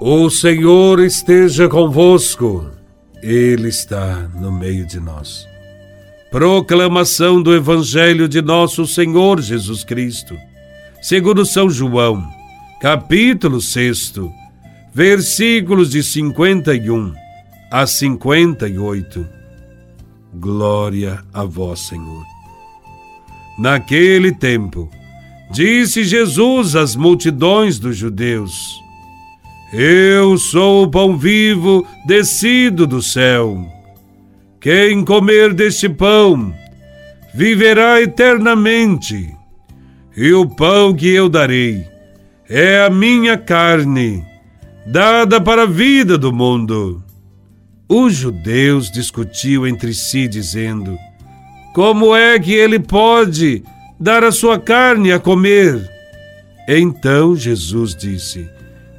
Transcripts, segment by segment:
O Senhor esteja convosco, Ele está no meio de nós. Proclamação do Evangelho de Nosso Senhor Jesus Cristo, segundo São João, capítulo 6, versículos de 51 a 58. Glória a Vós, Senhor. Naquele tempo, disse Jesus às multidões dos judeus: Eu sou o pão vivo descido do céu. Quem comer deste pão viverá eternamente. E o pão que eu darei é a minha carne, dada para a vida do mundo. Os judeus discutiam entre si, dizendo: Como é que ele pode dar a sua carne a comer? Então Jesus disse: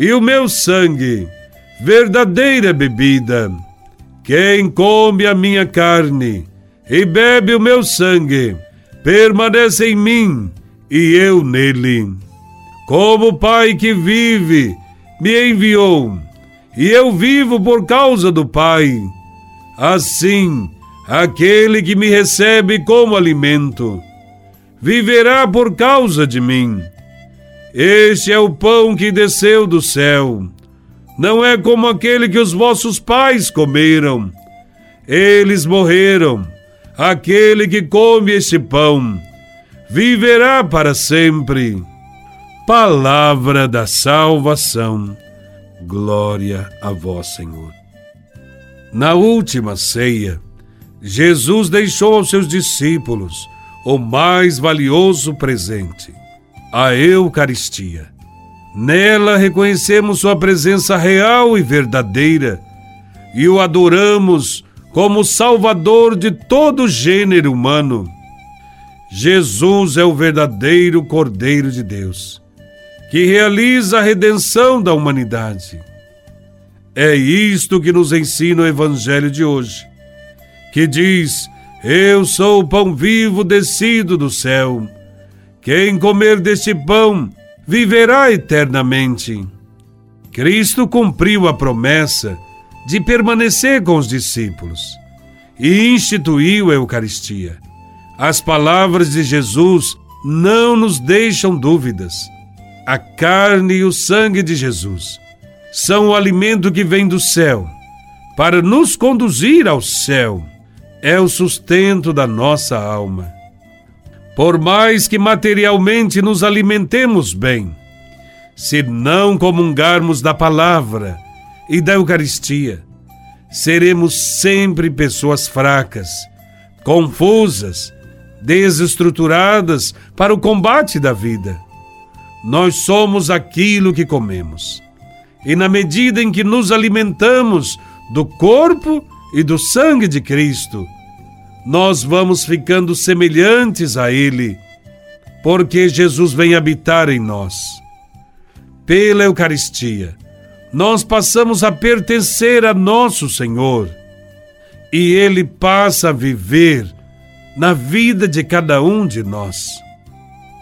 e o meu sangue, verdadeira bebida. Quem come a minha carne e bebe o meu sangue, permanece em mim e eu nele. Como o Pai que vive me enviou, e eu vivo por causa do Pai. Assim, aquele que me recebe como alimento, viverá por causa de mim. Este é o pão que desceu do céu. Não é como aquele que os vossos pais comeram. Eles morreram. Aquele que come este pão viverá para sempre. Palavra da salvação. Glória a vós, Senhor. Na última ceia, Jesus deixou aos seus discípulos o mais valioso presente, a Eucaristia. Nela reconhecemos Sua presença real e verdadeira e o adoramos como Salvador de todo gênero humano. Jesus é o verdadeiro Cordeiro de Deus que realiza a redenção da humanidade. É isto que nos ensina o Evangelho de hoje, que diz: Eu sou o pão vivo descido do céu. Quem comer deste pão viverá eternamente. Cristo cumpriu a promessa de permanecer com os discípulos e instituiu a Eucaristia. As palavras de Jesus não nos deixam dúvidas a carne e o sangue de Jesus são o alimento que vem do céu para nos conduzir ao céu. É o sustento da nossa alma. Por mais que materialmente nos alimentemos bem, se não comungarmos da palavra e da Eucaristia, seremos sempre pessoas fracas, confusas, desestruturadas para o combate da vida nós somos aquilo que comemos. E na medida em que nos alimentamos do corpo e do sangue de Cristo, nós vamos ficando semelhantes a Ele, porque Jesus vem habitar em nós. Pela Eucaristia, nós passamos a pertencer a nosso Senhor e Ele passa a viver na vida de cada um de nós.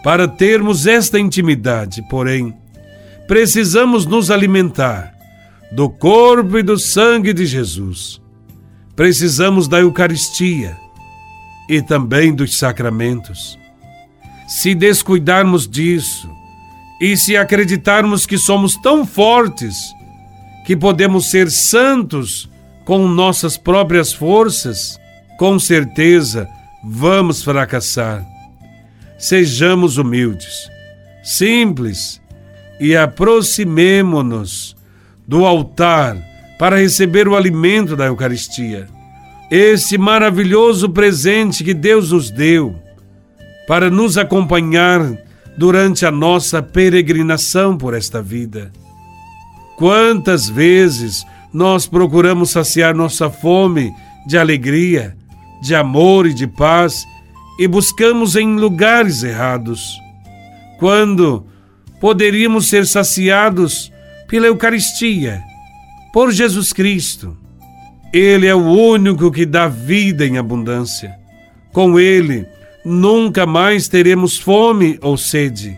Para termos esta intimidade, porém, precisamos nos alimentar do corpo e do sangue de Jesus. Precisamos da Eucaristia e também dos sacramentos. Se descuidarmos disso e se acreditarmos que somos tão fortes que podemos ser santos com nossas próprias forças, com certeza vamos fracassar sejamos humildes, simples e aproximemo-nos do altar para receber o alimento da Eucaristia. Esse maravilhoso presente que Deus nos deu para nos acompanhar durante a nossa peregrinação por esta vida. Quantas vezes nós procuramos saciar nossa fome de alegria, de amor e de paz e buscamos em lugares errados, quando poderíamos ser saciados pela Eucaristia, por Jesus Cristo. Ele é o único que dá vida em abundância. Com Ele, nunca mais teremos fome ou sede.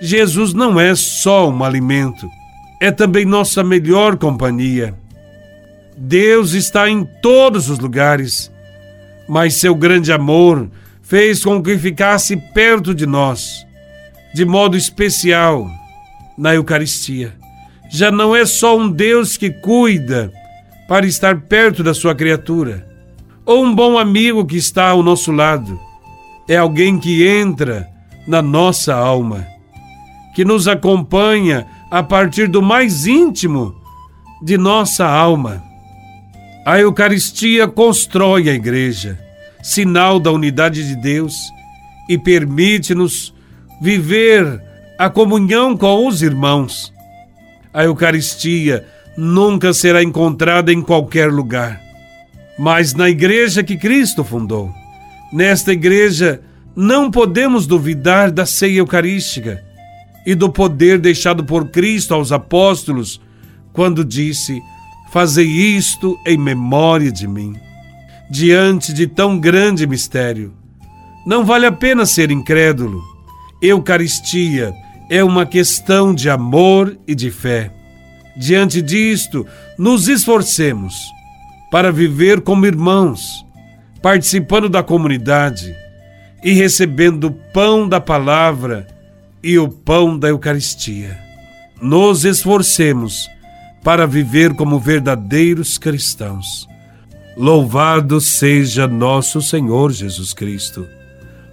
Jesus não é só um alimento é também nossa melhor companhia. Deus está em todos os lugares, mas seu grande amor fez com que ficasse perto de nós, de modo especial, na Eucaristia. Já não é só um Deus que cuida para estar perto da sua criatura, ou um bom amigo que está ao nosso lado. É alguém que entra na nossa alma, que nos acompanha a partir do mais íntimo de nossa alma. A Eucaristia constrói a Igreja, sinal da unidade de Deus, e permite-nos viver a comunhão com os irmãos. A Eucaristia nunca será encontrada em qualquer lugar, mas na igreja que Cristo fundou. Nesta igreja não podemos duvidar da ceia eucarística e do poder deixado por Cristo aos apóstolos, quando disse: Fazei isto em memória de mim. Diante de tão grande mistério, não vale a pena ser incrédulo. Eucaristia é uma questão de amor e de fé. Diante disto, nos esforcemos para viver como irmãos, participando da comunidade e recebendo o pão da palavra e o pão da Eucaristia. Nos esforcemos para viver como verdadeiros cristãos. Louvado seja nosso Senhor Jesus Cristo,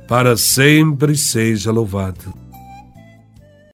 para sempre seja louvado.